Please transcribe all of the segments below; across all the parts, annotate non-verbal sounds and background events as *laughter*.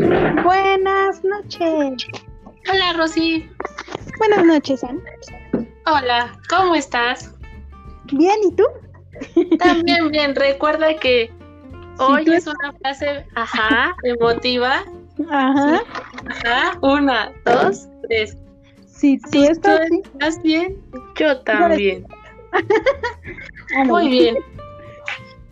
Buenas noches. Hola, Rosy. Buenas noches, Ana. Hola, ¿cómo estás? Bien, ¿y tú? También *laughs* bien. Recuerda que hoy tú es una frase, ajá, *laughs* emotiva. Ajá. Ajá, una, dos, tres. Si tú Si estás bien, yo también. *laughs* Ah. Muy bien.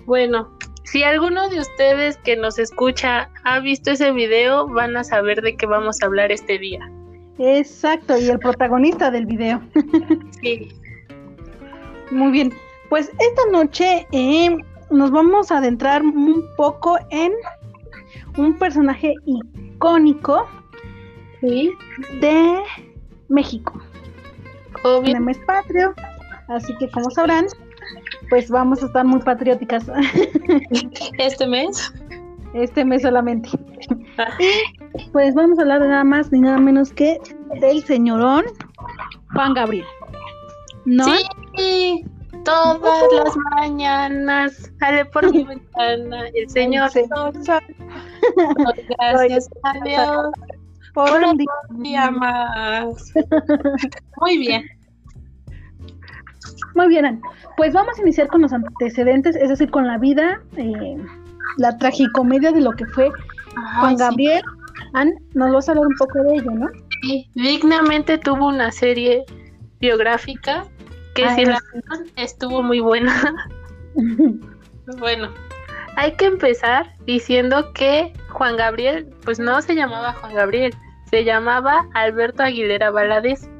Bueno, si alguno de ustedes que nos escucha ha visto ese video, van a saber de qué vamos a hablar este día. Exacto, y el protagonista del video. *laughs* Sí. Muy bien. Pues esta noche eh, nos vamos a adentrar un poco en un personaje icónico Sí. de México, Obvio. patrio. Así que como sabrán, pues vamos a estar muy patrióticas *laughs* Este mes. este mes solamente. Ah, Pues vamos a hablar de nada más ni nada menos que del señorón Juan Gabriel. ¿No? Sí, todas las mañanas sale por mi ventana el señor sol. *laughs* Gracias a Dios Por por un un día. día más. Muy bien. Muy bien. Pues vamos a iniciar con los antecedentes, es decir, con la vida, eh, la tragicomedia de lo que fue Juan sí. Gabriel. Ann, nos vas a hablar un poco de ello, ¿no? Sí, dignamente tuvo una serie biográfica que Ah, si la sí. estuvo muy buena. *laughs* Bueno, hay que empezar diciendo que Juan Gabriel, pues no se llamaba Juan Gabriel, se llamaba Alberto Aguilera Valadez.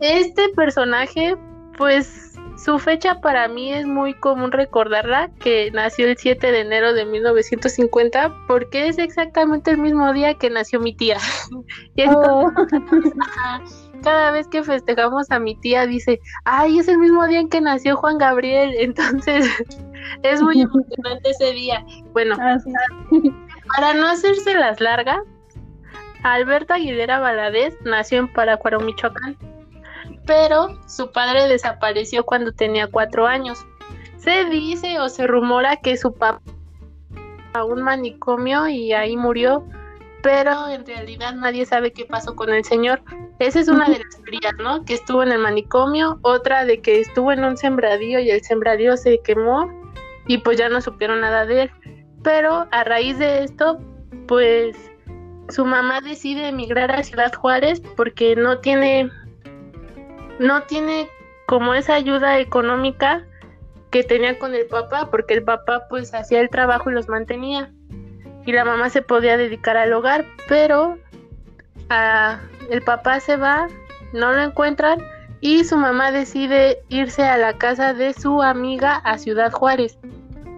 Este personaje, pues su fecha para mí es muy común recordarla, que nació el 7 de enero de 1950, porque es exactamente el mismo día que nació mi tía. *laughs* Y entonces, Oh. Cada vez que festejamos a mi tía dice, ay, es el mismo día en que nació Juan Gabriel, *laughs* entonces es muy emocionante ese día. Bueno, así. para no hacerse las largas, Alberto Aguilera Valadez nació en Paracuaro, Michoacán, pero su padre desapareció cuando tenía cuatro años. Se dice o se rumora que su papá a un manicomio y ahí murió, pero en realidad nadie sabe qué pasó con el señor. Esa es una de las teorías, ¿no? Que estuvo en el manicomio, otra de que estuvo en un sembradío y el sembradío se quemó y pues ya no supieron nada de él. Pero a raíz de esto, pues su mamá decide emigrar a Ciudad Juárez porque no tiene no tiene como esa ayuda económica que tenía con el papá, porque el papá pues hacía el trabajo y los mantenía y la mamá se podía dedicar al hogar, pero ah, el papá se va, no lo encuentran y su mamá decide irse a la casa de su amiga a Ciudad Juárez.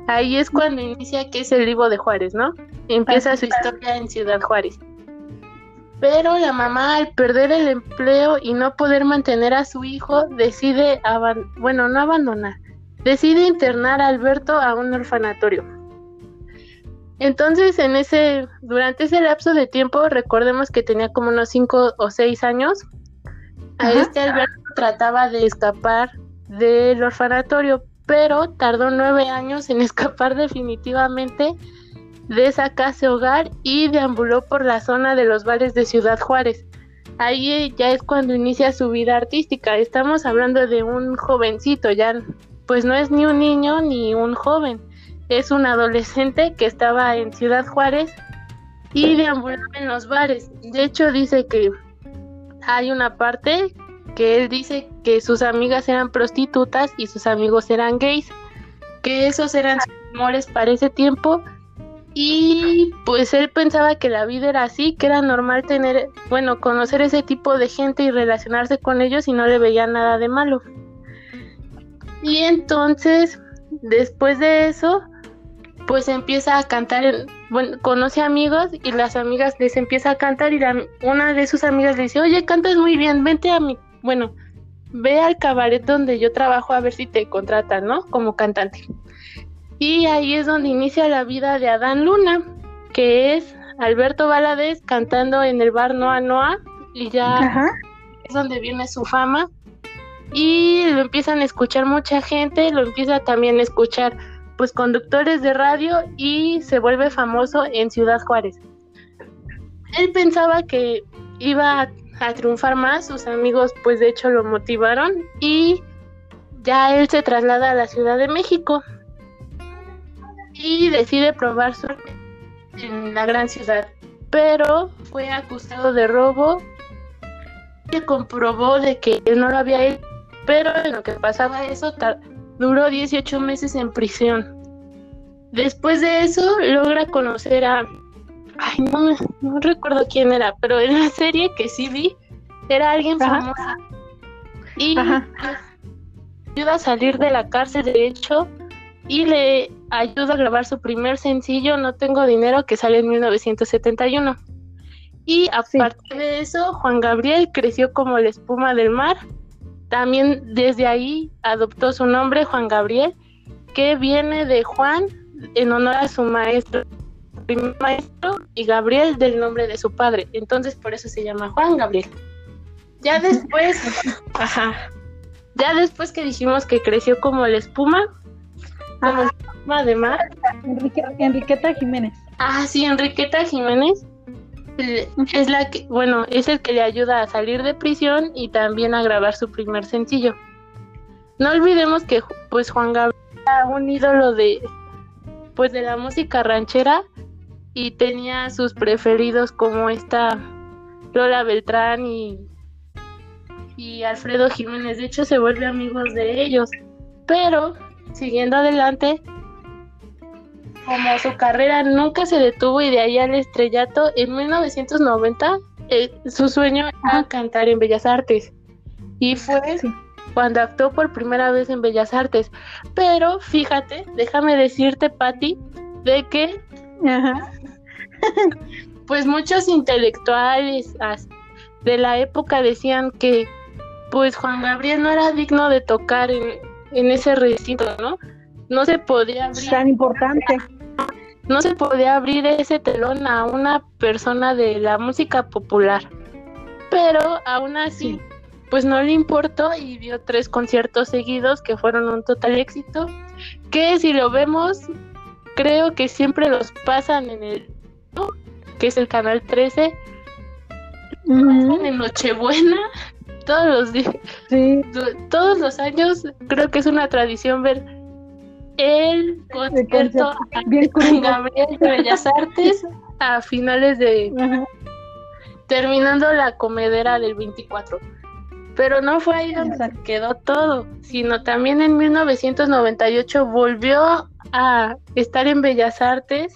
Ahí es cuando inicia que es el libro de Juárez, ¿no? Empieza su historia en Ciudad Juárez. Pero la mamá al perder el empleo y no poder mantener a su hijo decide, bueno, no abandonar, decide internar a Alberto a un orfanatorio. Entonces, en ese, durante ese lapso de tiempo, recordemos que tenía como unos 5 o 6 años, a Ajá. este Alberto trataba de escapar del orfanatorio, pero tardó nueve años en *laughs* escapar definitivamente de esa casa hogar y deambuló por la zona de los bares de Ciudad Juárez. Ahí ya es cuando inicia su vida artística. Estamos hablando de un jovencito, ya pues no es ni un niño ni un joven, es un adolescente que estaba en Ciudad Juárez y deambulaba en los bares. De hecho dice que hay una parte que él dice que sus amigas eran prostitutas y sus amigos eran gays, que esos eran sus amores para ese tiempo y pues él pensaba que la vida era así, que era normal tener, bueno, conocer ese tipo de gente y relacionarse con ellos y no le veía nada de malo. Y entonces, después de eso, pues empieza a cantar, en- bueno, conoce amigos y las amigas les empieza a cantar y una de sus amigas le dice, oye, cantas muy bien, vente a mi, bueno, ve al cabaret donde yo trabajo a ver si te contratan, ¿no? Como cantante. Y ahí es donde inicia la vida de Adán Luna, que es Alberto Valadez cantando en el bar Noa Noa y ya Ajá. es donde viene su fama y lo empiezan a escuchar mucha gente, lo empieza también a escuchar pues conductores de radio y se vuelve famoso en Ciudad Juárez. Él pensaba que iba a, a triunfar más, sus amigos pues de hecho lo motivaron y ya él se traslada a la Ciudad de México y decide probar suerte en la gran ciudad, pero fue acusado de robo y comprobó de que él no lo había hecho, pero en lo que pasaba eso duró 18 meses en prisión. Después de eso logra conocer a ay no, no recuerdo quién era, pero en la serie que sí vi era alguien famoso. Y ayuda a salir de la cárcel de hecho y le ayuda a grabar su primer sencillo No tengo dinero que sale en 1971. Y aparte de eso, Juan Gabriel creció como la espuma del mar. También desde ahí adoptó su nombre Juan Gabriel, que viene de Juan en honor a su maestro, primer maestro, y Gabriel del nombre de su padre. Entonces por eso se llama Juan Gabriel. Ya *laughs* después, ajá, ya después que dijimos que creció como la espuma, como Enriqueta Jiménez. Ah, sí, Enriqueta Jiménez es la que, bueno, es el que le ayuda a salir de prisión y también a grabar su primer sencillo. No olvidemos que pues Juan Gabriel era un ídolo de pues de la música ranchera y tenía sus preferidos como esta Lola Beltrán y y Alfredo Jiménez. De hecho, se vuelve amigos de ellos. Pero siguiendo adelante, como su carrera nunca se detuvo y de ahí al estrellato, en 1990 eh, su sueño era cantar en Bellas Artes. Y fue cuando actuó por primera vez en Bellas Artes. Pero fíjate, déjame decirte, Patti, de que *laughs* pues muchos intelectuales de la época decían que pues Juan Gabriel no era digno de tocar en, en ese recinto, ¿no? No se podía abrir. Tan importante. No se podía abrir ese telón a una persona de la música popular. Pero aún así, pues no le importó y dio tres conciertos seguidos que fueron un total éxito. Que si lo vemos, creo que siempre los pasan en el. que es el canal 13. En Nochebuena *laughs* todos los días, todos los años creo que es una tradición ver el concierto de Gabriel de Bellas Artes a finales de terminando la comedera del 24. Pero no fue ahí donde quedó todo, sino también en 1998 volvió a estar en Bellas Artes,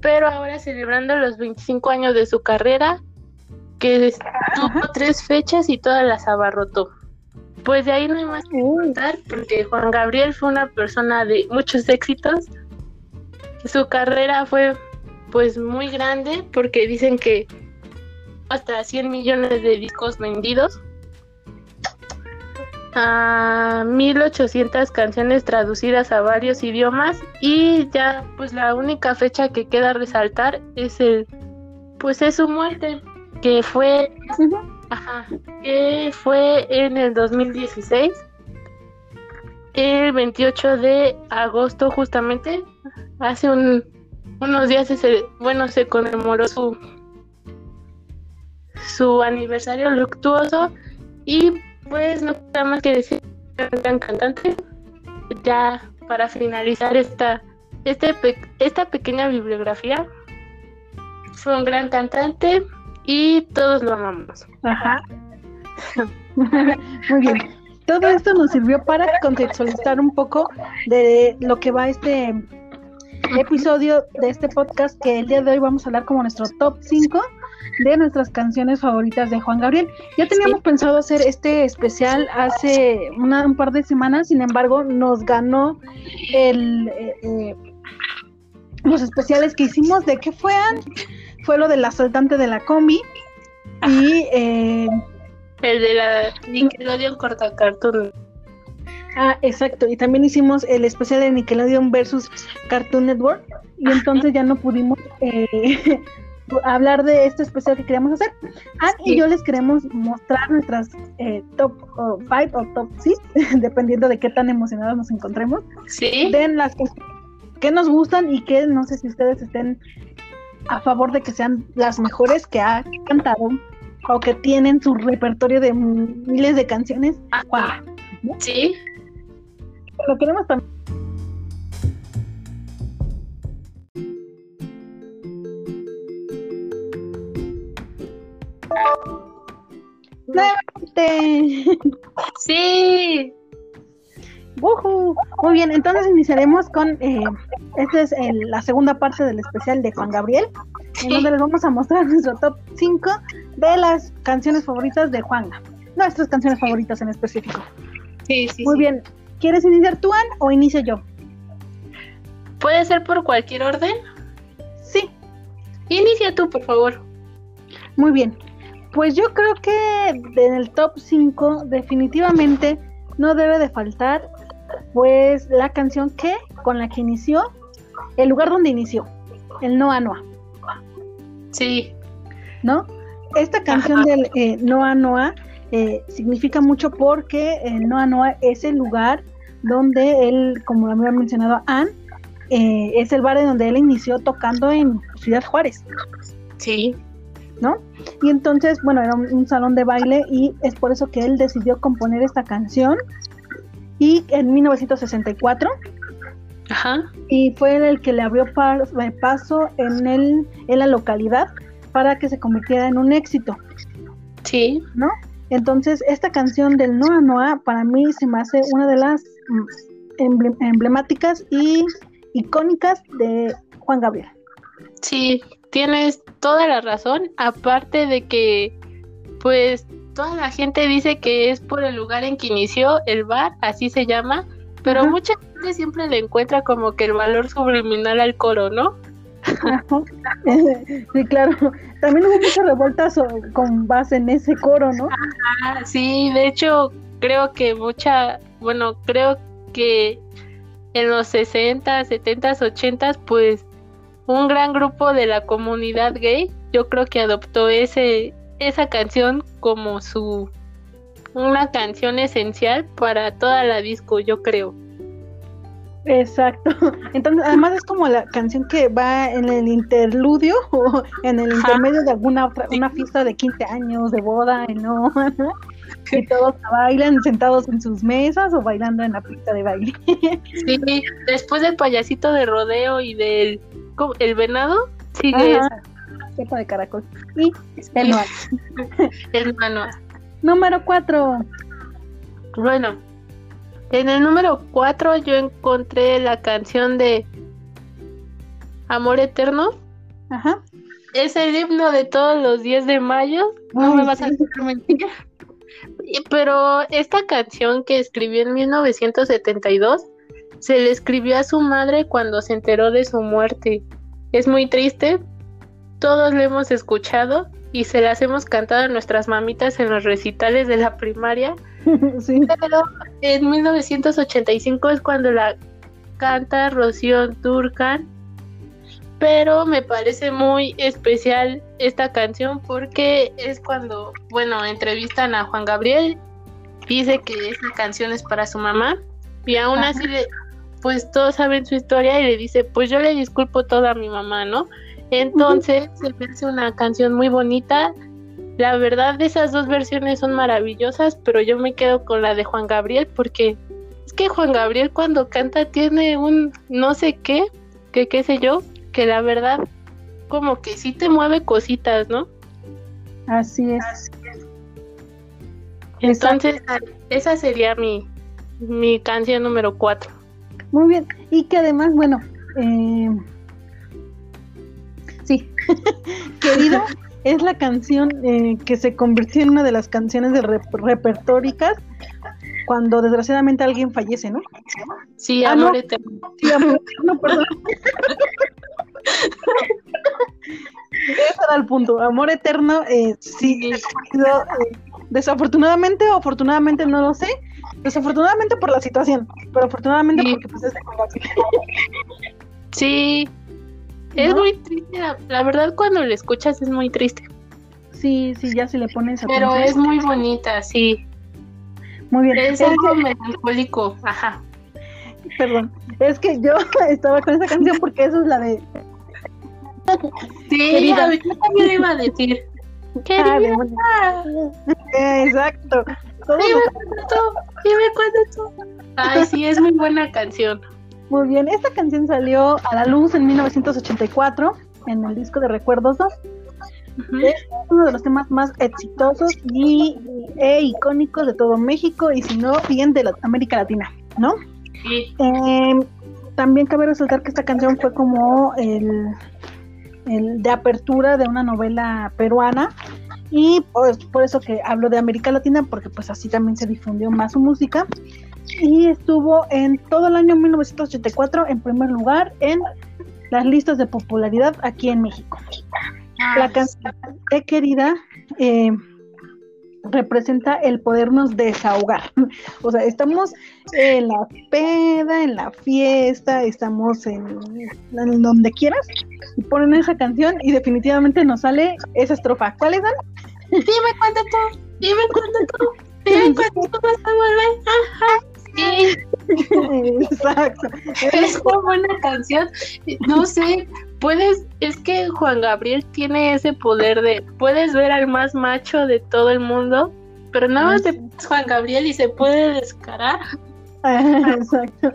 pero ahora celebrando los 25 años de su carrera que tuvo tres fechas y todas las abarrotó. Pues de ahí no hay más que contar, porque Juan Gabriel fue una persona de muchos éxitos. Su carrera fue pues muy grande, porque dicen que hasta 100 millones de discos vendidos, a 1800 canciones traducidas a varios idiomas. Y ya pues la única fecha que queda resaltar es el pues es su muerte que fue, ajá, que fue en el 2016, el 28 de agosto justamente, hace un, unos días, bueno, se conmemoró su, su aniversario luctuoso y pues no queda más que decir un gran cantante. Ya para finalizar esta, este, esta pequeña bibliografía, fue un gran cantante, y todos lo amamos. Ajá. *laughs* Muy bien. Todo esto nos sirvió para contextualizar un poco de lo que va este episodio de este podcast que el día de hoy vamos a hablar como nuestro top 5 de nuestras canciones favoritas de Juan Gabriel. Ya teníamos pensado hacer este especial hace una, un par de semanas, sin embargo nos ganó el eh, eh, los especiales que hicimos de qué fue fue lo del asaltante de la combi y *laughs* eh, el de la Nickelodeon corta cartoon. Ah, exacto. Y también hicimos el especial de Nickelodeon versus Cartoon Network. Y entonces ya no pudimos eh, *laughs* hablar de este especial que queríamos hacer. Anne y yo les queremos mostrar nuestras eh, top 5 o top 6, *laughs* dependiendo de qué tan emocionados nos encontremos. Sí. De las que nos gustan y que no sé si ustedes estén a favor de que sean las mejores que ha cantado o que tienen su repertorio de miles de canciones. Ajá. Sí. Lo queremos también. Nuevamente. Sí. Woohoo. Muy bien, entonces iniciaremos con, eh, esta es el- la segunda parte del especial de Juan Gabriel, en donde les vamos a mostrar nuestro top 5 de las canciones favoritas de Juanga. Nuestras canciones favoritas en específico. Sí, sí, Muy sí. bien, ¿quieres iniciar tú, Ann, o inicio yo? ¿Puede ser por cualquier orden? Sí, Inicia tú, por favor. muy bien. Pues yo creo que en el top 5 definitivamente no debe de faltar pues la canción que con la que inició, el lugar donde inició, el Noa Noa. Sí. ¿no? Esta canción del eh, Noa Noa eh, significa mucho porque el Noa Noa es el lugar donde él, como había mencionado Ann, eh, es el bar en donde él inició tocando en Ciudad Juárez, Sí. ¿no? Y entonces, bueno, era un, un salón de baile y es por eso que él decidió componer esta canción y en 1964 Ajá. y fue el que le abrió eh, paso en, el, en la localidad para que se convirtiera en un éxito. Sí. ¿no? Entonces, esta canción del Noa Noa para mí se me hace una de las mm, emble- emblemáticas y icónicas de Juan Gabriel. Sí, tienes toda la razón. Aparte de que, pues, toda la gente dice que es por el lugar en que inició el bar, así se llama, pero Ajá. mucha gente siempre le encuentra como que el valor subliminal al coro, ¿no? *laughs* sí, claro. También hubo muchas revueltas con base en ese coro, ¿no? Ah, sí, de hecho, creo que mucha, bueno, creo que en los 60, 70, 80, pues un gran grupo de la comunidad gay, yo creo que adoptó ese esa canción como su una canción esencial para toda la disco, yo creo. Exacto. *laughs* Entonces, además es como la canción que va en el interludio *laughs* o en el intermedio de alguna otra, una fiesta de 15 años, de boda, ¿no? *laughs* Y todos bailan sentados en sus mesas o bailando en la pista de baile. Sí, después del payasito de rodeo y del ¿cómo? el venado, sigue esa. Sopa de caracol. Y el Noa. el manual. Número 4. Bueno, en el número 4 yo encontré la canción de Amor Eterno. Ajá. Es el himno de todos los 10 de mayo. No Ay, me vas a mentir. Pero esta canción que escribió en 1972 se le escribió a su madre cuando se enteró de su muerte. Es muy triste. Todos lo hemos escuchado y se las hemos cantado a nuestras mamitas en los recitales de la primaria. *laughs* sí. Pero en 1985 es cuando la canta Rocío Durcan. Pero me parece muy especial esta canción porque es cuando, bueno, entrevistan a Juan Gabriel, dice que esta canción es para su mamá y aún Ajá. así, le- pues todos saben su historia y le dice, pues yo le disculpo todo a mi mamá, ¿no? Entonces se me hace una canción muy bonita. La verdad, esas dos versiones son maravillosas, pero yo me quedo con la de Juan Gabriel porque es que Juan Gabriel cuando canta tiene un no sé qué, que qué sé yo, que la verdad como que sí te mueve cositas, ¿no? Así es. Entonces, esa sería mi, mi canción número 4. Muy bien. Y que además, bueno, eh, sí, *laughs* querido, es la canción eh, que se convirtió en una de las canciones de rep- repertóricas cuando desgraciadamente alguien fallece, ¿no? Sí, Ah, amor no. eterno. Sí, amor, *laughs* no, perdón. Ese era el punto. Amor eterno, eh, sí, eh, desafortunadamente o afortunadamente, no lo sé. Desafortunadamente por la situación, pero afortunadamente Sí. porque pues es de. Sí, Es muy triste, la, verdad cuando lo escuchas es muy triste. Sí, sí, ya se le pones Pero es muy bonita, sí. Muy bien. Es algo melancólico, ajá. Perdón, es que yo *laughs* estaba con esa canción porque eso es la de... Sí, yo también iba a decir. *laughs* Querida. Ah, Exacto. Dime cuándo tú, dime cuándo tú. Ay, sí, es muy buena canción. Muy bien, esta canción salió a la luz en 1984 en el disco de Recuerdos 2. Es uno de los temas más exitosos y, e icónicos de todo México y si no, bien de América Latina, ¿no? Sí. Eh, también cabe resaltar que esta canción fue como el, el de apertura de una novela peruana y pues por eso que hablo de América Latina porque pues así también se difundió más su música y estuvo en todo el año 1984 en primer lugar en las listas de popularidad aquí en México. La canción de Querida eh, representa el podernos desahogar. *laughs* O sea, estamos en la peda, en la fiesta, estamos en, en donde quieras y ponen esa canción y definitivamente nos sale esa estrofa. ¿Cuál es? Dime cuándo tú, dime cuándo tú, dime *laughs* cuándo tú vas a volver. Ajá. Exacto. Es una buena canción. No sé, puedes, es que Juan Gabriel tiene ese poder de, puedes ver al más macho de todo el mundo, pero nada más de Juan Gabriel y se puede descarar. Exacto.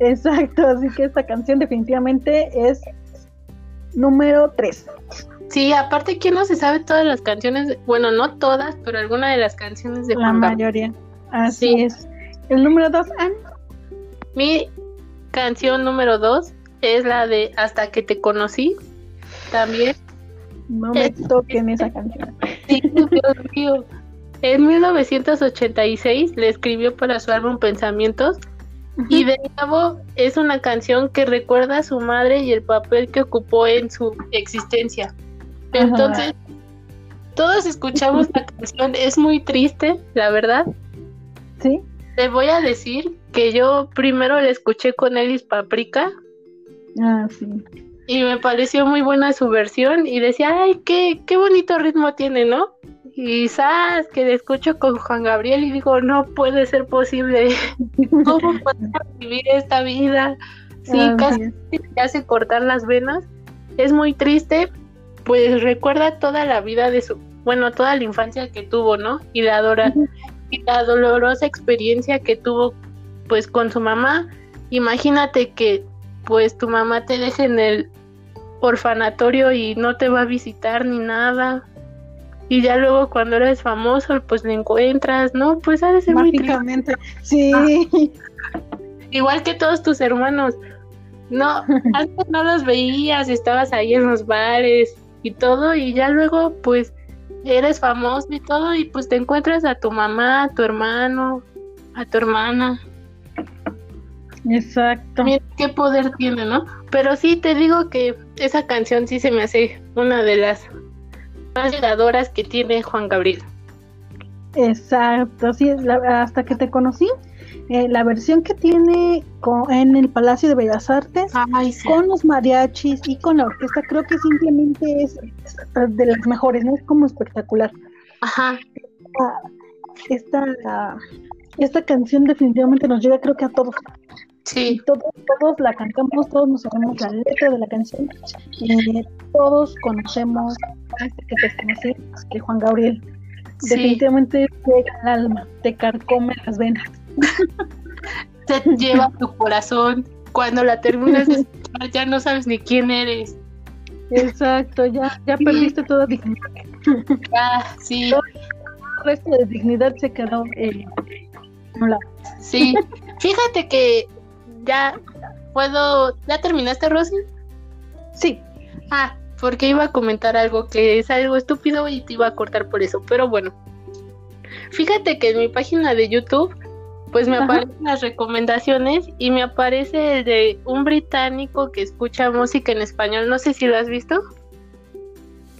Exacto, así que esta canción definitivamente es número 3. Sí, aparte que no se sabe todas las canciones, bueno, no todas, pero alguna de las canciones de La Juan Gabriel. Así es. El número 2, Anne. Mi canción número dos es la de Hasta que te conocí. También. No me toquen esa canción. Sí, Dios mío. En 1986 le escribió para su álbum Pensamientos y de nuevo es una canción que recuerda a su madre y el papel que ocupó en su existencia. Entonces, todos escuchamos la canción, es muy triste, la verdad. ¿Sí? Te voy a decir que yo primero la escuché con Elis Paprika Ah, sí. y me pareció muy buena su versión y decía, ay, qué, qué bonito ritmo tiene, ¿no? Y sabes que la escucho con Juan Gabriel y digo, no puede ser posible. *laughs* ¿Cómo podemos vivir esta vida? Sí, Así casi te hace cortar las venas. Es muy triste, pues recuerda toda la vida de su, bueno, toda la infancia que tuvo, ¿no? Y la adora. Y la dolorosa experiencia que tuvo, pues, con su mamá. Imagínate que, pues, tu mamá te deje en el orfanatorio y no te va a visitar ni nada. Y ya luego cuando eres famoso, pues le encuentras, ¿no? Pues ha de ser muy triste. Sí. Igual que todos tus hermanos. No, antes no los veías, estabas ahí en los bares y todo, y ya luego, pues, eres famoso y todo, y pues te encuentras a tu mamá, a tu hermano, a tu hermana. Exacto. Mira qué poder tiene, ¿no? Pero sí te digo que esa canción sí se me hace una de las más llegadoras que tiene Juan Gabriel. Exacto. Sí, la- hasta que te conocí. Eh, la versión que tiene en el Palacio de Bellas Artes Ay, sí. con los mariachis y con la orquesta creo que simplemente es de las mejores, ¿no? Es como espectacular. Ajá, Ah, Esta, esta canción definitivamente nos llega creo que a todos. sí, Todos, todos la cantamos, todos nos sabemos la letra de la canción. eh, todos conocemos hasta que te conocí, que Juan Gabriel. sí. Definitivamente llega al alma, te carcome las venas. *laughs* Te lleva tu corazón. Cuando la terminas de escuchar, ya no sabes ni quién eres. Exacto, ya, ya perdiste toda dignidad. *laughs* Ah, sí, El resto de dignidad se quedó eh, a un lado. sí. Fíjate que ya puedo. ¿Ya terminaste, Rosy? Sí, Ah, porque iba a comentar algo que es algo estúpido y te iba a cortar por eso, pero bueno. Fíjate que en mi página de YouTube, pues me Ajá. aparecen las recomendaciones y me aparece el de un británico que escucha música en español. No sé si lo has visto.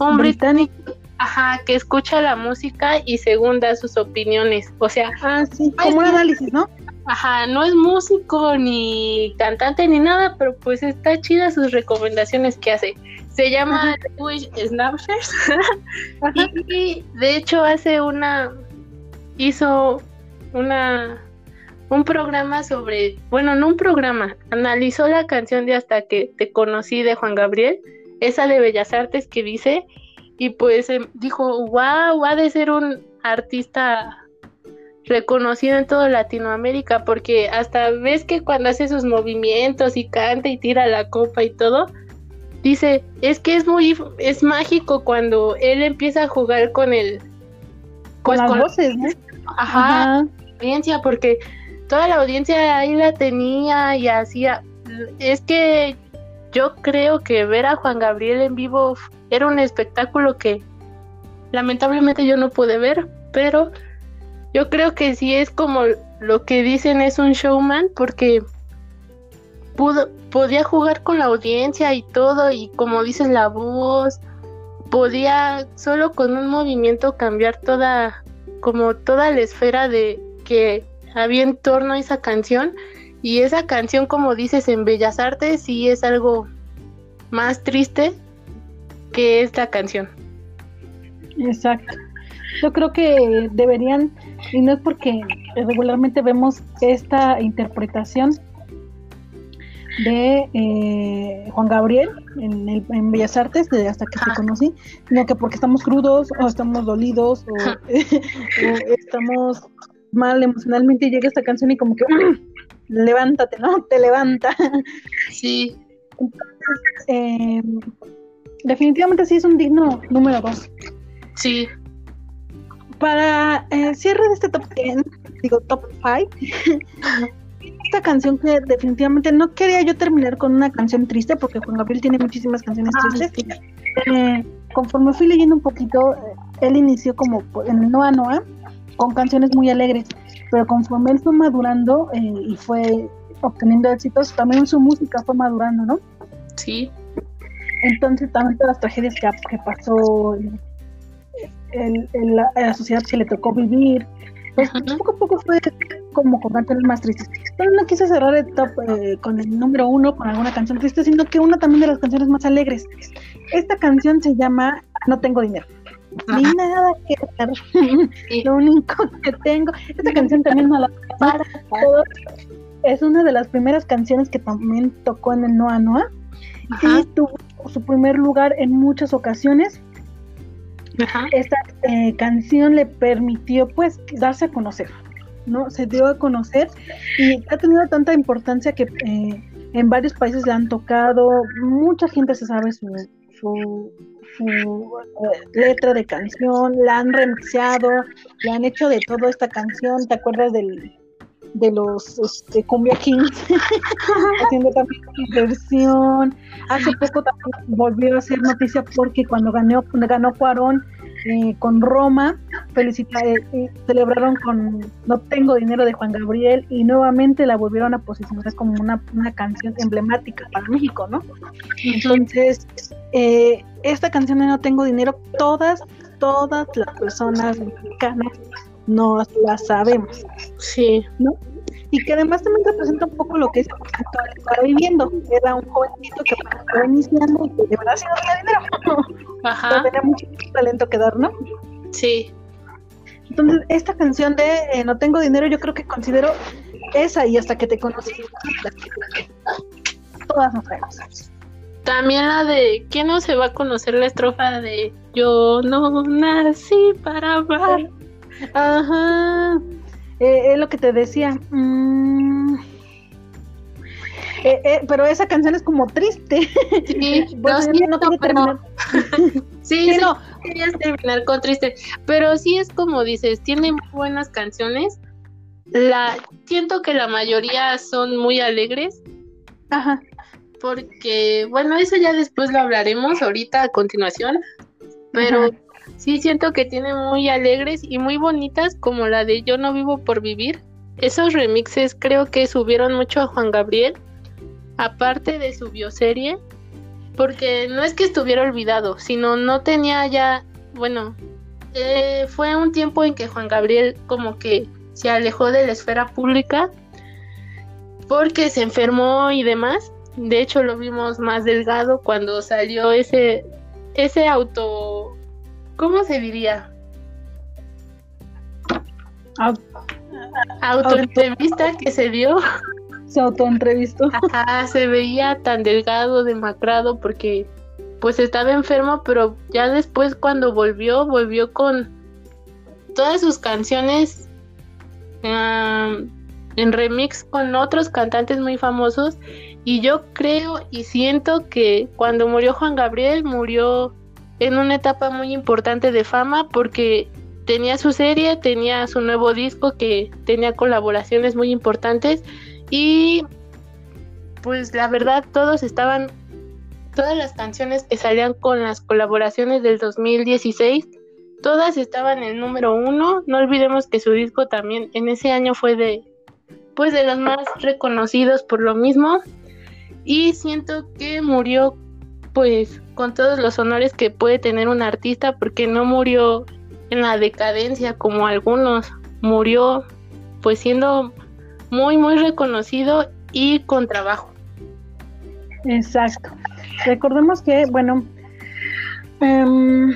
Un británico, británico. ajá, que escucha la música y según da sus opiniones. O sea, Ah, sí, Ay, como un análisis, ¿no? Ajá, no es músico ni cantante ni nada, pero pues está chida sus recomendaciones que hace. Se llama Wish Snapshers *laughs* y de hecho hace una hizo una un programa sobre, bueno, no un programa, analizó la canción de Hasta que te conocí de Juan Gabriel, esa de Bellas Artes que dice, y pues em, dijo, wow, ha de ser un artista reconocido en toda Latinoamérica, porque hasta ves que cuando hace sus movimientos y canta y tira la copa y todo, dice, es que es muy, es mágico cuando él empieza a jugar con el... Pues, con las voces, ¿no? Ajá, Ajá. porque toda la audiencia ahí la tenía y hacía. Es que yo creo que ver a Juan Gabriel en vivo era un espectáculo que lamentablemente yo no pude ver, pero yo creo que sí es como lo que dicen es un showman porque pudo, podía jugar con la audiencia y todo y como dices la voz, podía solo con un movimiento cambiar toda como toda la esfera de que había en torno a esa canción y esa canción como dices en Bellas Artes sí es algo más triste que esta canción. Exacto. Yo creo que deberían, y no es porque regularmente vemos esta interpretación de eh, Juan Gabriel en, el, en, Bellas Artes, de hasta que te conocí, sino que porque estamos crudos o estamos dolidos o, *laughs* o estamos mal emocionalmente y llega esta canción y como que levántate, ¿no? Te levanta. Sí. eh, definitivamente sí es un digno número dos. Sí. Para el cierre de este top 10, digo top 5, esta canción que definitivamente no quería yo terminar con una canción triste porque Juan Gabriel tiene muchísimas canciones Ah, tristes. Eh, conforme fui leyendo un poquito, eh, él inició como en el Noa Noa con canciones muy alegres, pero conforme él fue madurando eh, y fue obteniendo éxitos, también su música fue madurando, ¿no? Sí. Entonces también todas las tragedias que, que pasó, el, el, la, la, sociedad que le tocó vivir, pues poco a poco fue como con canciones más tristes. Pero no quise cerrar el top eh, con el número uno, con alguna canción triste, sino que una también de las canciones más alegres. Esta canción se llama No tengo dinero. Ni nada que ver. Lo único que tengo. Esta canción también no la *laughs* para todo. Es una de las primeras canciones que también tocó en el Noa Noa. Ajá. Y tuvo su primer lugar en muchas ocasiones. Ajá. Esta eh, canción le permitió pues darse a conocer, ¿no? Se dio a conocer y ha tenido tanta importancia que eh, en varios países la han tocado, mucha gente se sabe su, su, su eh, letra de canción, la han remixeado, le han hecho de todo esta canción, ¿te acuerdas del de los este, Cumbia Kings *laughs* haciendo también versión. Hace poco también volvió a hacer noticia porque cuando ganó ganó Cuarón eh, con Roma felicita, eh, celebraron con No tengo dinero de Juan Gabriel y nuevamente la volvieron a posicionar como una, una canción emblemática para México, ¿no? Entonces, eh, esta canción de No tengo dinero, todas, todas las personas mexicanas no la sabemos. Sí. ¿No? Y que además también representa un poco lo que es el estaba viviendo. Era un jovencito que estaba iniciando y que de verdad sí no tenía dinero. *laughs* Ajá. Pero tenía mucho talento que dar, ¿no? Sí. Entonces, esta canción de eh, No tengo dinero, yo creo que considero esa y hasta que te conocí. Todas nos sabemos. También la de ¿Quién no se va a conocer la estrofa de Yo no nací para amar? Ajá. Eh, es lo que te decía. Mm. Eh, eh, pero esa canción es como triste. Sí, *laughs* bueno, no, quería terminar. *laughs* sí, Sí, sí, no. querías terminar con triste, pero sí es como dices, tiene muy buenas canciones. La siento que la mayoría son muy alegres Ajá. porque bueno, eso ya después lo hablaremos ahorita a continuación, pero Ajá. Sí siento que tiene muy alegres y muy bonitas como la de Yo no vivo por vivir. Esos remixes creo que subieron mucho a Juan Gabriel, aparte de su bioserie, porque no es que estuviera olvidado, sino no tenía ya, bueno, eh, fue un tiempo en que Juan Gabriel como que se alejó de la esfera pública porque se enfermó y demás. De hecho, lo vimos más delgado cuando salió ese, ese auto, ¿cómo se diría? Autoentrevista que se dio. Se autoentrevistó. Ajá, se veía tan delgado, demacrado, porque pues estaba enfermo, pero ya después cuando volvió, volvió con todas sus canciones en remix con otros cantantes muy famosos. Y yo creo y siento que cuando murió Juan Gabriel, murió en una etapa muy importante de fama porque tenía su serie, tenía su nuevo disco que tenía colaboraciones muy importantes y pues la verdad todos estaban todas las canciones que salían con las colaboraciones del 2016, todas estaban en el número uno. No olvidemos que su disco también en ese año fue de, pues de los más reconocidos por lo mismo. Y siento que murió, pues, con todos los honores que puede tener un artista, porque no murió en la decadencia como algunos. Murió, pues, siendo muy, muy reconocido y con trabajo. Exacto. Recordemos que, bueno, em,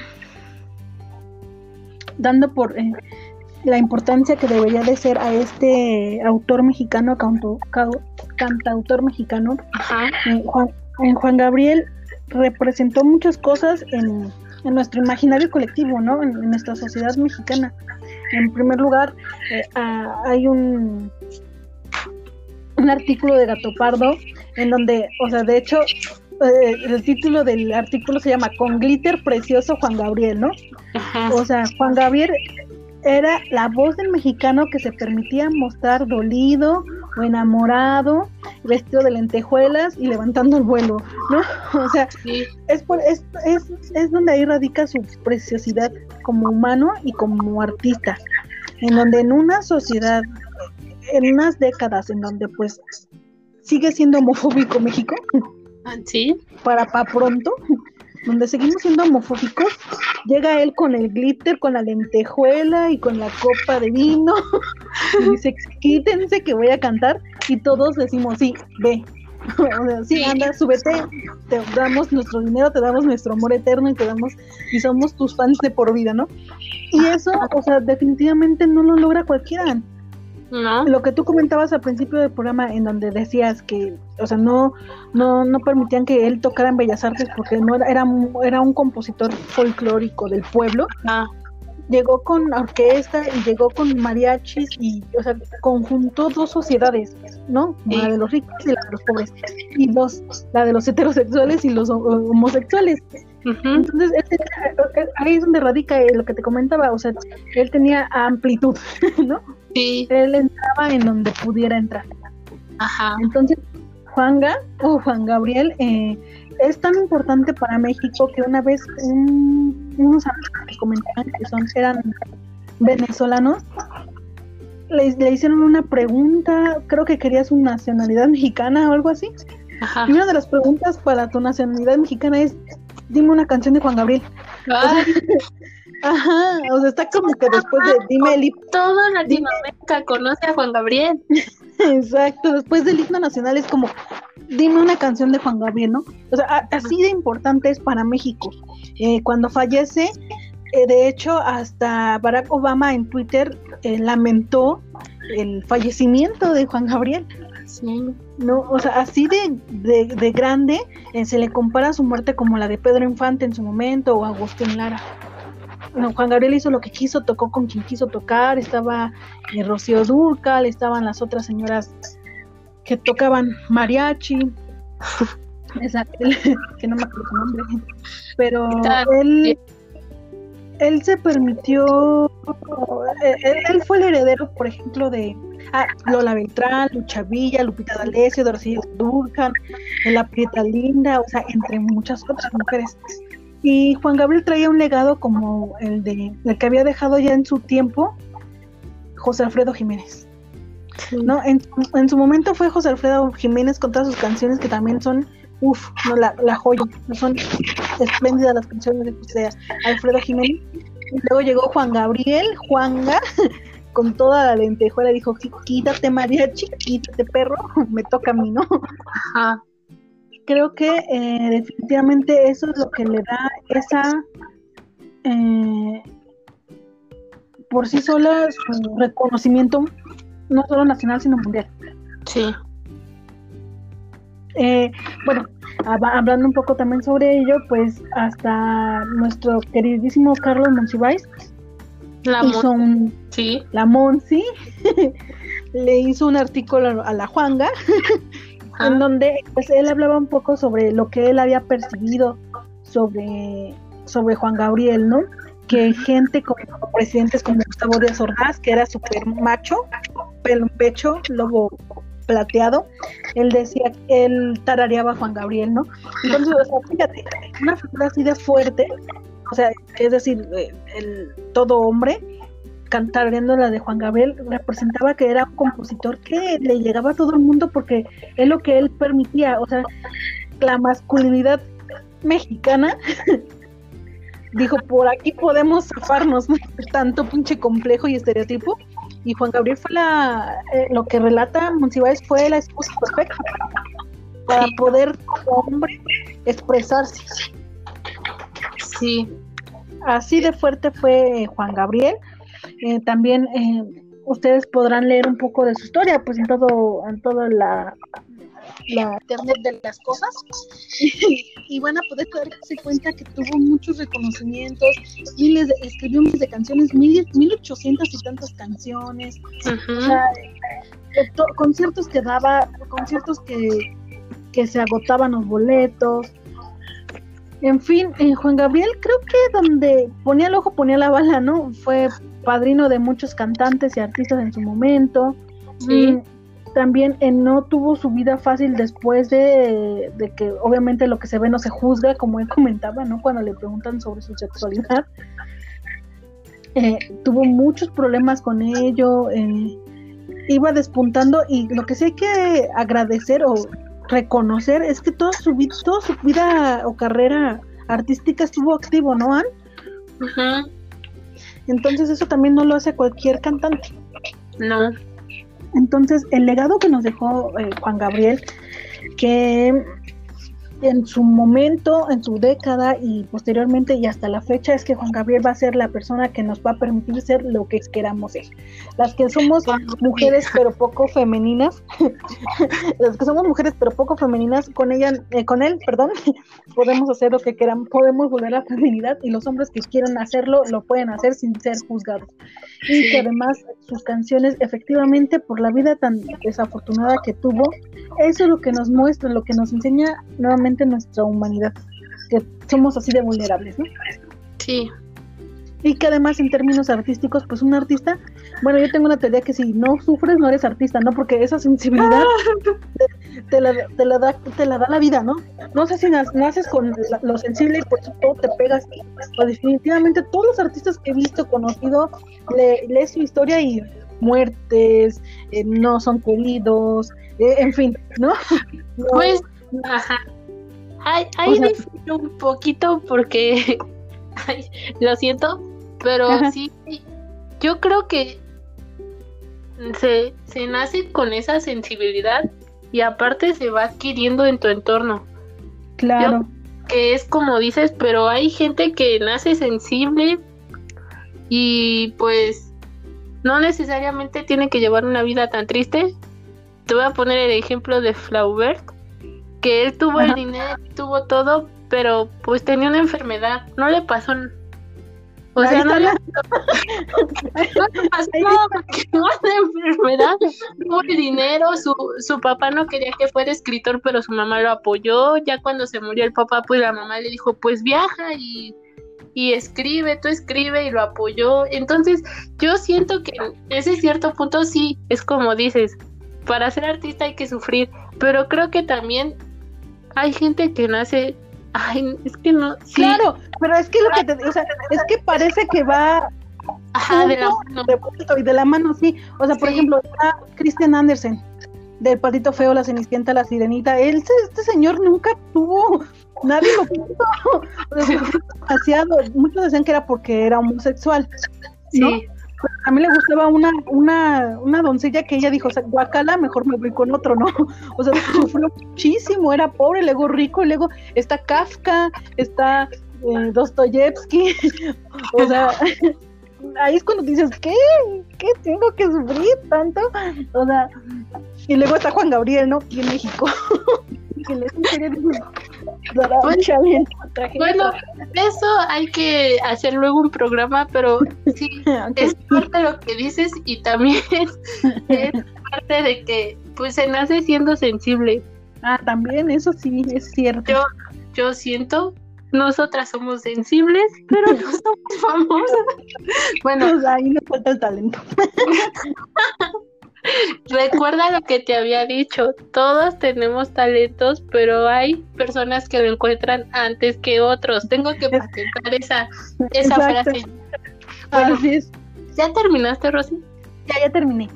dando por eh, la importancia que debería de ser a este autor mexicano, cantautor mexicano, eh, Juan, Juan, Gabriel representó muchas cosas en, nuestro imaginario colectivo, ¿no? En, nuestra sociedad mexicana. En primer lugar, eh, hay un, un artículo de Gato Pardo en donde, o sea, de hecho, eh, el título del artículo se llama Con glitter precioso Juan Gabriel, ¿no? O sea, Juan Gabriel era la voz del mexicano que se permitía mostrar dolido o enamorado, vestido de lentejuelas y levantando el vuelo, ¿no? *laughs* O sea, es, por, es, es, es donde ahí radica su preciosidad como humano y como artista, en donde en una sociedad, en unas décadas en donde pues sigue siendo homofóbico México, Ah, sí. Para pa pronto, donde seguimos siendo homofóbicos, llega él con el glitter, con la lentejuela y con la copa de vino. *laughs* y dice, quítense que voy a cantar. Y todos decimos, sí, ve. *laughs* sí, anda, súbete, te damos nuestro dinero, te damos nuestro amor eterno y te damos, y somos tus fans de por vida, ¿no? Y eso, o sea, definitivamente no lo logra cualquiera. Lo que tú comentabas al principio del programa en donde decías que, o sea, no, no, no permitían que él tocara en Bellas Artes porque no era, era, era un compositor folclórico del pueblo. Ah. Llegó con orquesta y llegó con mariachis y, o sea, conjuntó dos sociedades, ¿no? La de los ricos y la de los pobres. Y dos, la de los heterosexuales y los homosexuales. Entonces, ahí es donde radica lo que te comentaba, o sea, él tenía amplitud, *laughs* ¿no? Él entraba en donde pudiera entrar. Ajá. Entonces, Juanga o Juan Gabriel eh, es tan importante para México que una vez unos amigos que comentaban que son, eran venezolanos, le, le, hicieron una pregunta, creo que querías una nacionalidad mexicana o algo así. Ajá. Y una de las preguntas para tu nacionalidad mexicana es, dime una canción de Juan Gabriel. Ah. Ajá, o sea, está como que después de dime el himno. Todo Latinoamérica conoce a Juan Gabriel. Exacto, después del himno nacional es como dime una canción de Juan Gabriel, ¿no? O sea, así de importante es para México. Eh, cuando fallece, eh, de hecho, hasta Barack Obama en Twitter eh, lamentó el fallecimiento de Juan Gabriel. Sí. No, o sea, así de, de, de grande se le compara su muerte como la de Pedro Infante en su momento o Agustín Lara. Juan Gabriel hizo lo que quiso, tocó con quien quiso tocar, estaba eh, Rocío Durcal, estaban las otras señoras que tocaban mariachi, *laughs* Exacto, que no me acuerdo su nombre, pero él, él se permitió, eh, él, fue el heredero, por ejemplo, de ah, Lola Beltrán, Lucha Villa, Lupita D'Alessio, Rocío Durcal, La Prieta Linda, o sea, entre muchas otras mujeres. Y Juan Gabriel traía un legado como el de el que había dejado ya en su tiempo José Alfredo Jiménez. ¿no? En, su momento fue José Alfredo Jiménez con todas sus canciones que también son, uff, no, la, la joya, son espléndidas las canciones de José Alfredo Jiménez. Luego llegó Juan Gabriel, Juanga, *laughs* con toda la lentejuela dijo, quítate María, quítate perro, *laughs* me toca a mí, ¿no? Ajá. Creo que eh, definitivamente eso es lo que le da esa, eh, por sí sola, su reconocimiento, no solo nacional, sino mundial. Sí. Eh, bueno, hablando un poco también sobre ello, pues hasta nuestro queridísimo Carlos Monsiváis La hizo un, Sí. la Monsi *laughs* le hizo un artículo a la Juanga *laughs* en donde pues él hablaba un poco sobre lo que él había percibido sobre sobre Juan Gabriel, ¿no? Que gente como presidentes como Gustavo Díaz Ordaz, que era súper macho, pelo en pecho, lobo plateado, él decía, él tarareaba a Juan Gabriel, ¿no? Entonces, o sea, fíjate, una figura así de fuerte, o sea, es decir, eh, el, todo hombre, cantareando la de Juan Gabriel, representaba que era un compositor que le llegaba a todo el mundo porque es lo que él permitía, o sea, la masculinidad mexicana *laughs* dijo, por aquí podemos zafarnos ¿no? de *laughs* tanto pinche complejo y estereotipo. Y Juan Gabriel fue la, eh, lo que relata Monsiváis fue la excusa perfecta para poder como hombre expresarse. Sí. Así de fuerte fue Juan Gabriel. Eh, también eh, ustedes podrán leer un poco de su historia, pues en todo, en toda la, la internet de las cosas. Y van a poder darse cuenta que tuvo muchos reconocimientos, miles de, escribió miles de canciones, mil, mil ochocientas y tantas canciones, o sea, to- conciertos que daba, conciertos que, que se agotaban los boletos. En fin, eh, Juan Gabriel creo que donde ponía el ojo ponía la bala, ¿no? Fue padrino de muchos cantantes y artistas en su momento. Sí. Mm, También eh, no tuvo su vida fácil después de, de que obviamente lo que se ve no se juzga, como él comentaba, ¿no? Cuando le preguntan sobre su sexualidad. *laughs* Eh, tuvo muchos problemas con ello, eh, iba despuntando y lo que sí hay que agradecer o reconocer es que toda su, vi- toda su vida o carrera artística estuvo activo, ¿no, Ann? Entonces eso también no lo hace cualquier cantante. No. Entonces, el legado que nos dejó eh, Juan Gabriel, que en su momento, en su década y posteriormente y hasta la fecha, es que Juan Gabriel va a ser la persona que nos va a permitir ser lo que queramos ser. Las que somos mujeres pero poco femeninas, *laughs* las que somos mujeres pero poco femeninas, con ella, eh, con él, perdón, *laughs* podemos hacer lo que queramos, podemos volver a la feminidad y los hombres que quieran hacerlo lo pueden hacer sin ser juzgados. Y que además sus canciones, efectivamente, por la vida tan desafortunada que tuvo, eso es lo que nos muestra, lo que nos enseña nuevamente nuestra humanidad, que somos así de vulnerables, ¿no? Sí. Y que además en términos artísticos, pues un artista, bueno, yo tengo una teoría que si no sufres no eres artista, ¿no? Porque esa sensibilidad *laughs* te, te la, te la da, te la da la vida, ¿no? No sé si naces con lo sensible y por eso todo te pegas, o definitivamente todos los artistas que he visto, conocido, le, lees su historia y muertes, eh, no son queridos, eh, en fin, ¿no? No, *laughs* Pues, ajá. Ahí, ahí O sea- difiero un poquito porque *laughs* ay, lo siento, pero Ajá. sí, yo creo que se, se nace con esa sensibilidad y aparte se va adquiriendo en tu entorno, claro. que es como dices, pero hay gente que nace sensible y pues no necesariamente tiene que llevar una vida tan triste. Te voy a poner el ejemplo de Flaubert, que él tuvo el dinero, tuvo todo, pero pues tenía una enfermedad, no le pasó o Ahí sea, *laughs* no le, no pasó nada porque no la enfermedad, tuvo el dinero, su, su papá no quería que fuera escritor, pero su mamá lo apoyó, ya cuando se murió el papá, pues la mamá le dijo, pues viaja y, y escribe, tú escribe y lo apoyó, entonces yo siento que en ese cierto punto sí, es como dices, para ser artista hay que sufrir, pero creo que también hay gente que nace, ay, es que no, sí, Claro, pero es que lo que te, o sea, es que parece que va ajá, de la mano. de y de la mano, sí. O sea, por Sí. ejemplo, está Christian Andersen, del Patito Feo, La Cenicienta, La Sirenita. Él, se- este señor nunca tuvo, nadie *laughs* lo puso. Demasiado. Muchos decían que era porque era homosexual. ¿no? Sí, a mí le gustaba una, una, una doncella que ella dijo, o sea, guacala, mejor me voy con otro, ¿no? *laughs* O sea, sufrió muchísimo, era pobre, luego rico, luego está Kafka, está eh, Dostoyevsky, *laughs* o sea, ahí es cuando dices, ¿qué? ¿Qué tengo que sufrir tanto? O sea, y luego está Juan Gabriel, ¿no? Y en México. *laughs* que le bueno, eso hay que hacer luego un programa, pero sí, *laughs* es parte de lo que dices y también *laughs* es parte de que pues se nace siendo sensible. Ah, también, eso sí, es cierto. Yo, yo siento nosotras somos sensibles, pero no somos famosas. Bueno, pues ahí nos falta el talento. Recuerda lo que te había dicho, todos tenemos talentos, pero hay personas que lo encuentran antes que otros. Tengo que patentar esa, esa frase. Bueno, ¿Ya terminaste, Rosy? Ya, ya terminé.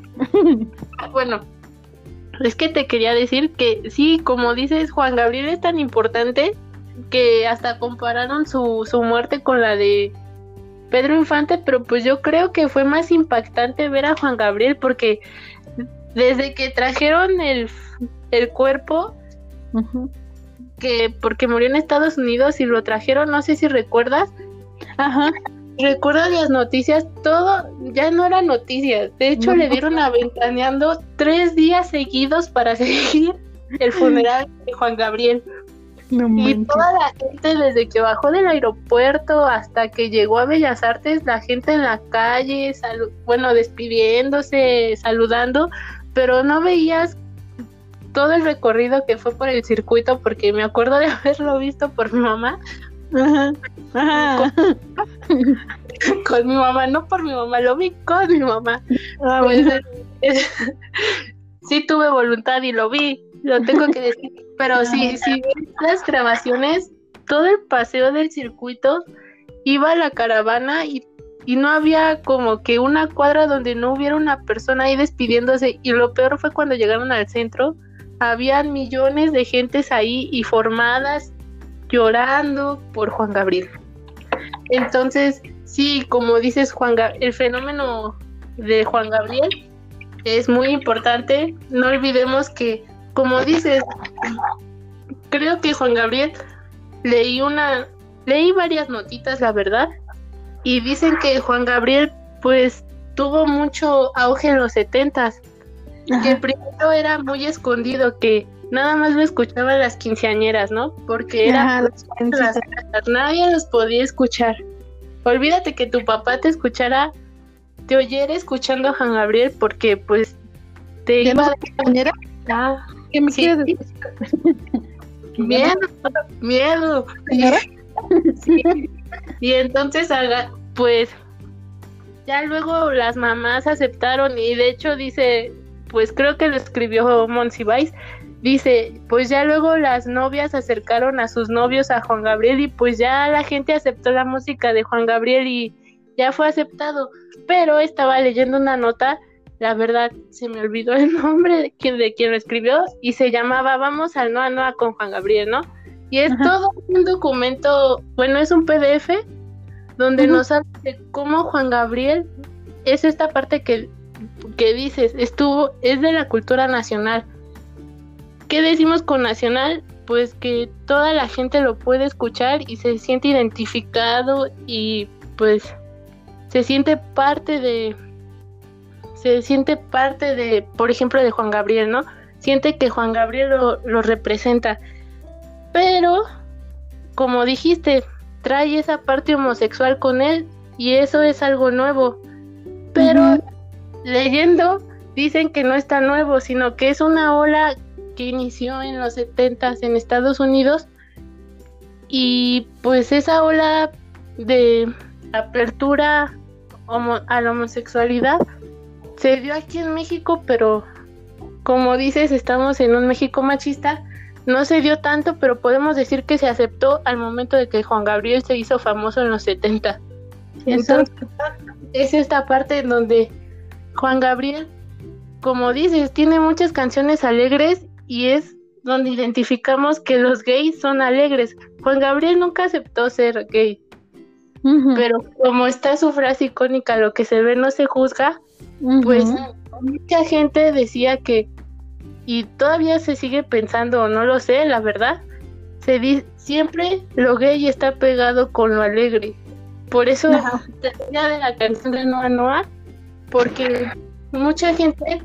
bueno, es que te quería decir que sí, como dices, Juan Gabriel es tan importante que hasta compararon su, su muerte con la de Pedro Infante, pero pues yo creo que fue más impactante ver a Juan Gabriel porque desde que trajeron el, el cuerpo, que porque murió en Estados Unidos y lo trajeron, no sé si recuerdas. Ajá. Recuerdo las noticias, todo ya no era noticias. De hecho, le dieron aventaneando tres días seguidos para *laughs* seguir el funeral de Juan Gabriel y toda la gente, desde que bajó del aeropuerto hasta que llegó a Bellas Artes, la gente en la calle, bueno, despidiéndose, saludando, pero no veías todo el recorrido que fue por el circuito, porque me acuerdo de *laughs* haberlo visto por mi mamá. Con, mi mamá, no por mi mamá, lo vi con mi mamá. Ah, pues, *laughs* sí tuve voluntad y lo vi, lo tengo que decir. Pero sí, sí, las grabaciones, todo el paseo del circuito iba a la caravana y, y no había como que una cuadra donde no hubiera una persona ahí despidiéndose. Y lo peor fue cuando llegaron al centro, habían millones de gentes ahí y formadas llorando por Juan Gabriel. Entonces, sí, como dices Juan, el fenómeno de Juan Gabriel es muy importante. No olvidemos que como dices, creo que Juan Gabriel leí una, leí varias notitas, la verdad, y dicen que Juan Gabriel, pues, tuvo mucho auge en los setentas, que primero era muy escondido, que nada más lo escuchaban las quinceañeras, ¿no? Porque era nadie los podía escuchar. Olvídate que tu papá te escuchara, te oyera escuchando a Juan Gabriel, porque pues te iba a... Ah, ¿Qué me quieres decir? miedo, miedo. *laughs* Y entonces, pues, ya luego las mamás aceptaron y de hecho dice, pues creo que lo escribió Monsiváis, dice, pues ya luego las novias acercaron a sus novios a Juan Gabriel y pues ya la gente aceptó la música de Juan Gabriel y ya fue aceptado. Pero estaba leyendo una nota la verdad se me olvidó el *laughs* nombre de de quien lo escribió y se llamaba Vamos al Noa Noa con Juan Gabriel, ¿no? Y es todo un documento, bueno, es un PDF donde nos habla de cómo Juan Gabriel es esta parte que, que dices, estuvo, es de la cultura nacional. ¿Qué decimos con nacional? Pues que toda la gente lo puede escuchar y se siente identificado y pues se siente parte de, se siente parte de, por ejemplo, de Juan Gabriel, ¿no? Siente que Juan Gabriel lo, representa. Pero, como dijiste, trae esa parte homosexual con él y eso es algo nuevo. Pero leyendo, dicen que no es tan nuevo, sino que es una ola que inició en los 70 en Estados Unidos y pues esa ola de apertura a la homosexualidad se dio aquí en México, pero como dices, estamos en un México machista. No se dio tanto, pero podemos decir que se aceptó al momento de que Juan Gabriel se hizo famoso en los 70. Entonces, es esta parte en donde Juan Gabriel, como dices, tiene muchas canciones alegres y es donde identificamos que los gays son alegres. Juan Gabriel nunca aceptó ser gay. Pero como está su frase icónica, lo que se ve no se juzga, pues mucha gente decía que, y todavía se sigue pensando, no lo sé, la verdad, se dice, siempre lo gay está pegado con lo alegre. Por eso decía de la canción de Noa Noa, porque mucha gente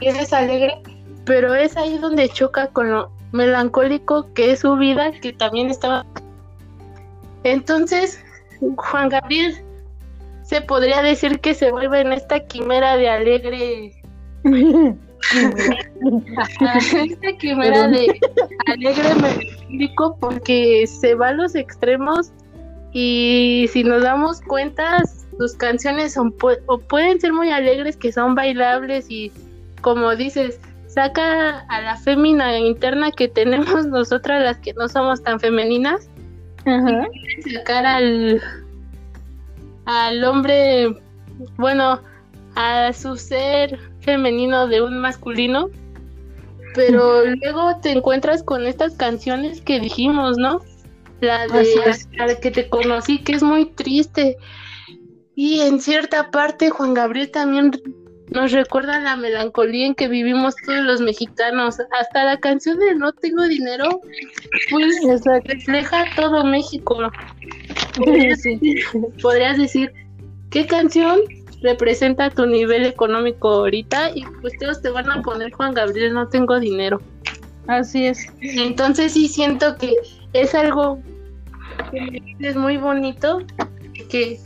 es alegre, pero es ahí donde choca con lo melancólico que es su vida, que también estaba. Entonces, Juan Gabriel se podría decir que se vuelve en esta quimera de alegre. *laughs* *laughs* esta quimera de alegre melancólico porque se va a los extremos y si nos damos cuenta sus canciones son o pueden ser muy alegres que son bailables y como dices saca a la fémina interna que tenemos nosotras las que no somos tan femeninas y sacar al al hombre bueno a su ser femenino de un masculino pero luego te encuentras con estas canciones que dijimos, ¿no? La de la que te conocí, que es muy triste. Y en cierta parte Juan Gabriel también nos recuerda la melancolía en que vivimos todos los mexicanos. Hasta la canción de No tengo dinero, pues refleja todo México. Podrías, decir, ¿qué canción representa tu nivel económico ahorita? Y pues todos te van a poner Juan Gabriel, no tengo dinero. Así es. Entonces sí siento que es algo es muy bonito que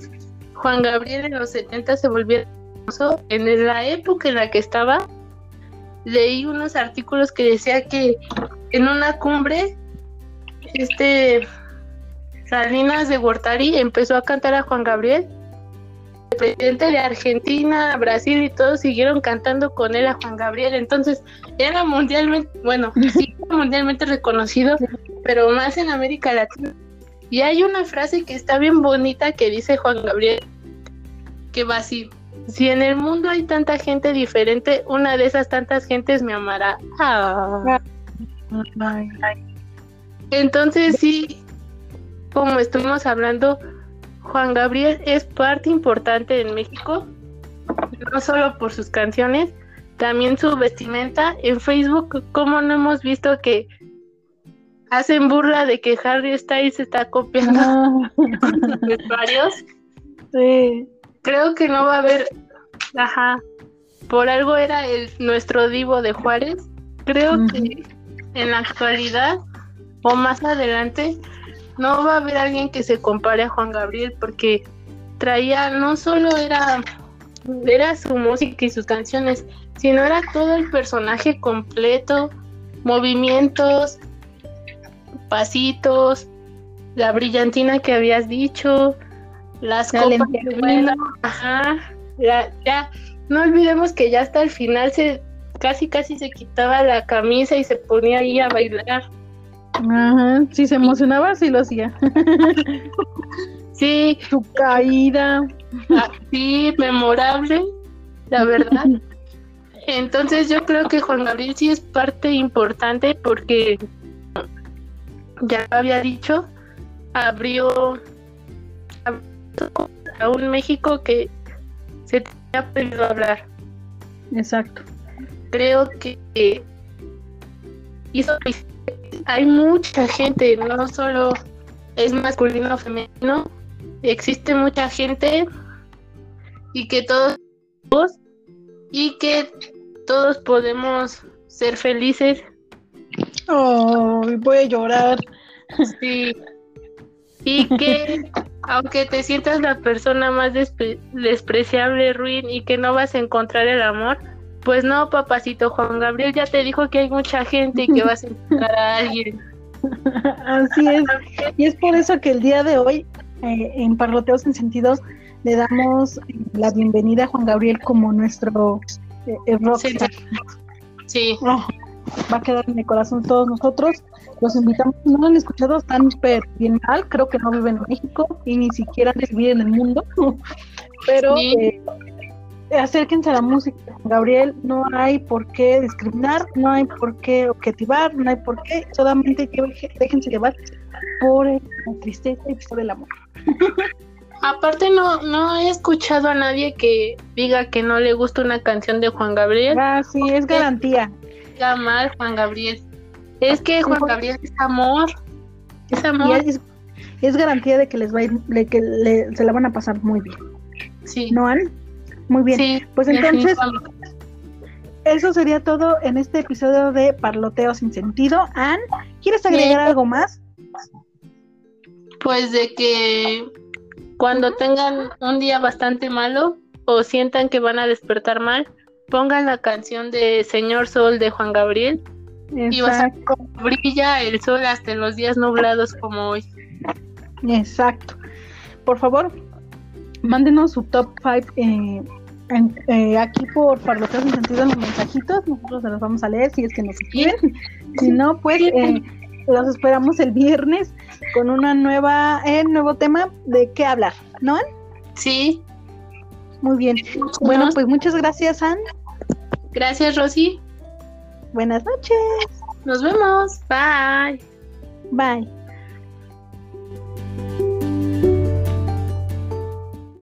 Juan Gabriel en los 70 se volviera famoso. En la época en la que estaba, leí unos artículos que decía que en una cumbre, este Salinas de Gortari empezó a cantar a Juan Gabriel. Presidente de Argentina, Brasil y todos siguieron cantando con él a Juan Gabriel. Entonces era mundialmente, bueno, *laughs* sí, mundialmente reconocido, pero más en América Latina y hay una frase que está bien bonita que dice Juan Gabriel, que va así, si en el mundo hay tanta gente diferente, una de esas tantas gentes me amará. Ah. Entonces sí, como estuvimos hablando, Juan Gabriel es parte importante en México, no solo por sus canciones, también su vestimenta. En Facebook, como no hemos visto que hacen burla de que Harry Styles está copiando ah. varios. Sí. Creo que no va a haber, ajá, por algo era el nuestro divo de Juárez. Creo que en la actualidad o más adelante no va a haber alguien que se compare a Juan Gabriel porque traía no solo era era su música y sus canciones, sino era todo el personaje completo, movimientos, pasitos, la brillantina que habías dicho, las copas ajá, ya, ya, no olvidemos que ya hasta el final se casi casi se quitaba la camisa y se ponía ahí a bailar. Ajá, si se emocionaba, sí lo hacía. *laughs* sí. Su caída. Ah, sí, memorable, la verdad. Entonces yo creo que Juan Gabriel sí es parte importante porque ya había dicho, abrió, a un México que se tenía pedido hablar. Exacto. Creo que hizo hay mucha gente, no solo es masculino o femenino, existe mucha gente y que todos y que todos podemos ser felices Oh, voy a llorar. Sí. Y que aunque te sientas la persona más despreciable, ruin y que no vas a encontrar el amor, pues no, papacito Juan Gabriel ya te dijo que hay mucha gente y que vas a encontrar a alguien. *laughs* Así es. Y es por eso que el día de hoy, eh, en Parloteos en Sentidos, le damos la bienvenida a Juan Gabriel como nuestro eh, eh Sí. Oh va a quedar en mi corazón todos nosotros. Los invitamos, no lo han escuchado, están bien mal, creo que no viven en México y ni siquiera viven en el mundo, *laughs* pero eh, acérquense a la música. Gabriel, no hay por qué discriminar, no hay por qué objetivar, no hay por qué, solamente déjense llevar por la tristeza y por el amor. *laughs* Aparte no, no he escuchado a nadie que diga que no le gusta una canción de Juan Gabriel. Ah, sí, es garantía. Diga mal Juan Gabriel. Es que Juan Gabriel es amor. Es amor. Es, garantía de que les va a ir, de que se la van a pasar muy bien. Sí. ¿No, Ann? Muy bien. pues entonces, eso sería todo en este episodio de Parloteo sin sentido. Ann, ¿quieres agregar algo más? Pues de que cuando tengan un día bastante malo o sientan que van a despertar mal, pongan la canción de Señor Sol de Juan Gabriel y vas a brilla el sol hasta en los días nublados como hoy. Exacto. Por favor, mándenos su top 5 eh, eh, aquí por Parloteo sin sentido en los mensajitos. Nosotros se los vamos a leer si es que nos escriben. Si no, pues eh, los esperamos el viernes con una nueva, eh, nuevo tema de qué hablar, ¿no? Sí. Muy bien. Bueno, pues muchas gracias, Ann. Gracias, Rosy. Buenas noches. Nos vemos. Bye. Bye.